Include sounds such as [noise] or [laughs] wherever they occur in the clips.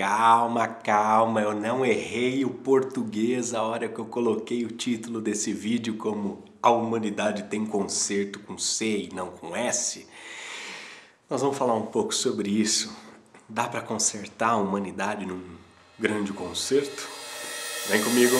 calma, calma, eu não errei o português a hora que eu coloquei o título desse vídeo como A Humanidade tem conserto com C e não com S. Nós vamos falar um pouco sobre isso. Dá para consertar a humanidade num grande concerto? Vem comigo!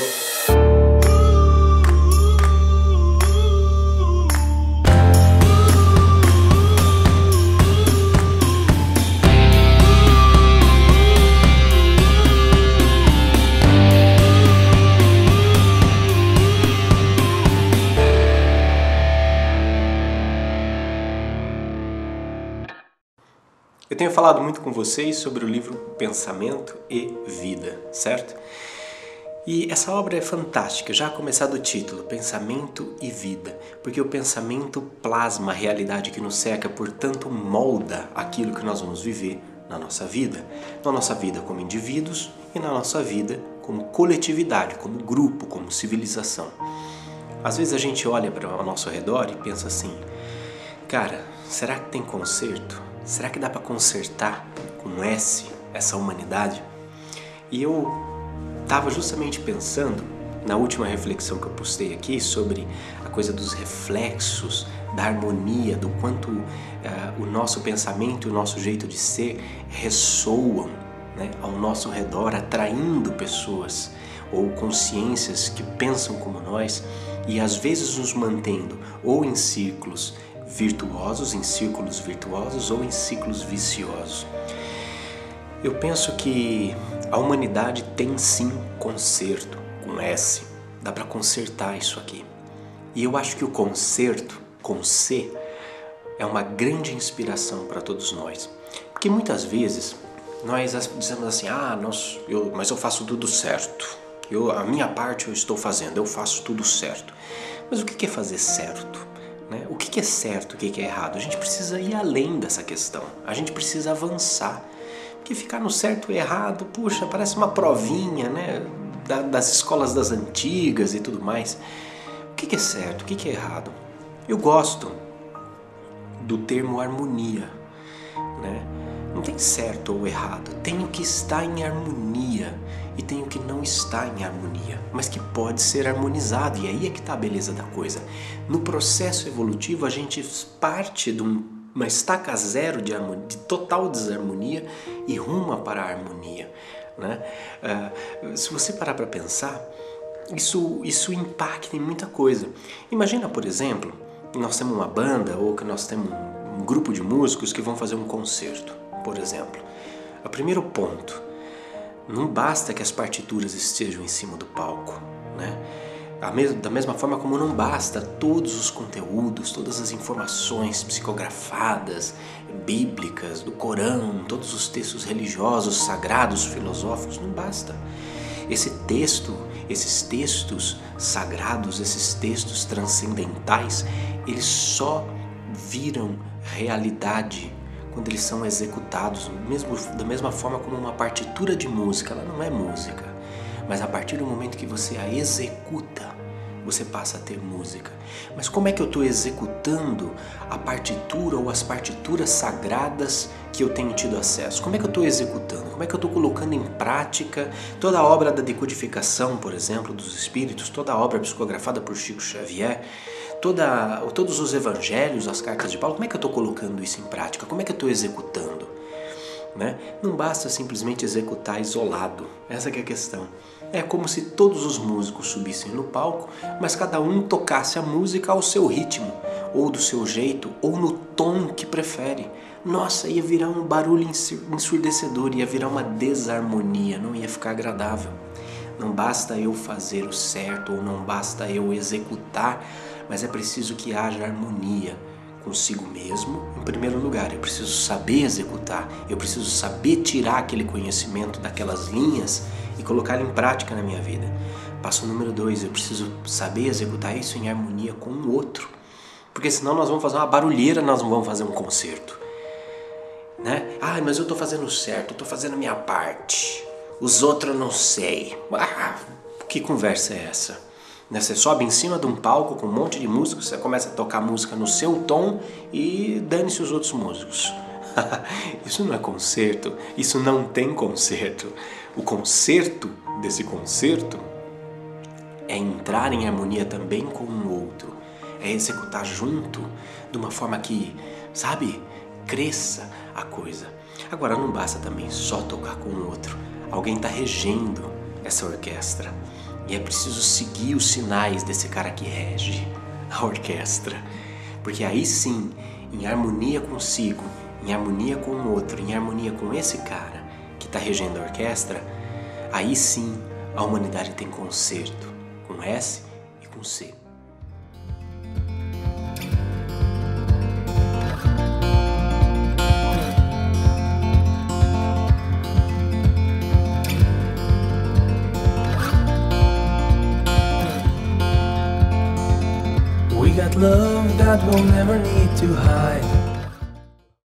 Tenho falado muito com vocês sobre o livro Pensamento e Vida, certo? E essa obra é fantástica, já a começar do título, Pensamento e Vida, porque o pensamento plasma a realidade que nos cerca, portanto molda aquilo que nós vamos viver na nossa vida, na nossa vida como indivíduos e na nossa vida como coletividade, como grupo, como civilização. Às vezes a gente olha para o nosso redor e pensa assim: cara, será que tem conserto? Será que dá para consertar com S essa humanidade? E eu estava justamente pensando na última reflexão que eu postei aqui sobre a coisa dos reflexos, da harmonia, do quanto uh, o nosso pensamento e o nosso jeito de ser ressoam né, ao nosso redor, atraindo pessoas ou consciências que pensam como nós e às vezes nos mantendo ou em círculos virtuosos, em círculos virtuosos ou em ciclos viciosos. Eu penso que a humanidade tem sim conserto com S. Dá para consertar isso aqui. E eu acho que o conserto com C é uma grande inspiração para todos nós. Porque muitas vezes nós dizemos assim: "Ah, nós, eu, mas eu faço tudo certo. Eu, a minha parte eu estou fazendo, eu faço tudo certo". Mas o que é fazer certo? Né? O que é certo, o que é errado? A gente precisa ir além dessa questão, a gente precisa avançar. Porque ficar no certo e errado, puxa, parece uma provinha né? das escolas das antigas e tudo mais. O que é certo, o que é errado? Eu gosto do termo harmonia. Né? Não tem certo ou errado, tem o que está em harmonia e tem o que não está em harmonia, mas que pode ser harmonizado, e aí é que está a beleza da coisa. No processo evolutivo, a gente parte de uma estaca zero de, harmonia, de total desarmonia e ruma para a harmonia. Né? Uh, se você parar para pensar, isso, isso impacta em muita coisa. Imagina, por exemplo, que nós temos uma banda ou que nós temos um grupo de músicos que vão fazer um concerto, por exemplo. O primeiro ponto, não basta que as partituras estejam em cima do palco, né? Da mesma forma como não basta todos os conteúdos, todas as informações psicografadas, bíblicas, do Corão, todos os textos religiosos, sagrados, filosóficos, não basta. Esse texto, esses textos sagrados, esses textos transcendentais, eles só viram realidade quando eles são executados, mesmo da mesma forma como uma partitura de música, ela não é música, mas a partir do momento que você a executa, você passa a ter música. Mas como é que eu estou executando a partitura ou as partituras sagradas que eu tenho tido acesso? Como é que eu estou executando? Como é que eu estou colocando em prática toda a obra da decodificação, por exemplo, dos espíritos, toda a obra psicografada por Chico Xavier? Toda, todos os evangelhos, as cartas de Paulo, como é que eu estou colocando isso em prática? Como é que eu estou executando? Né? Não basta simplesmente executar isolado, essa é a questão. É como se todos os músicos subissem no palco, mas cada um tocasse a música ao seu ritmo, ou do seu jeito, ou no tom que prefere. Nossa, ia virar um barulho ensurdecedor, ia virar uma desarmonia, não ia ficar agradável. Não basta eu fazer o certo ou não basta eu executar mas é preciso que haja harmonia consigo mesmo, em primeiro lugar. Eu preciso saber executar, eu preciso saber tirar aquele conhecimento daquelas linhas e colocá-lo em prática na minha vida. Passo número dois, eu preciso saber executar isso em harmonia com o outro, porque senão nós vamos fazer uma barulheira, nós não vamos fazer um concerto. Né? Ah, mas eu estou fazendo certo, eu estou fazendo a minha parte. Os outros não sei. Ah, que conversa é essa? Né? Você sobe em cima de um palco com um monte de músicos, você começa a tocar música no seu tom e dane-se os outros músicos. [laughs] isso não é concerto, isso não tem concerto. O concerto desse concerto é entrar em harmonia também com o outro, é executar junto de uma forma que, sabe, cresça a coisa. Agora não basta também só tocar com o outro. Alguém está regendo essa orquestra e é preciso seguir os sinais desse cara que rege a orquestra, porque aí sim, em harmonia consigo, em harmonia com o outro, em harmonia com esse cara que está regendo a orquestra, aí sim a humanidade tem concerto com S e com C. love that we'll never need to hide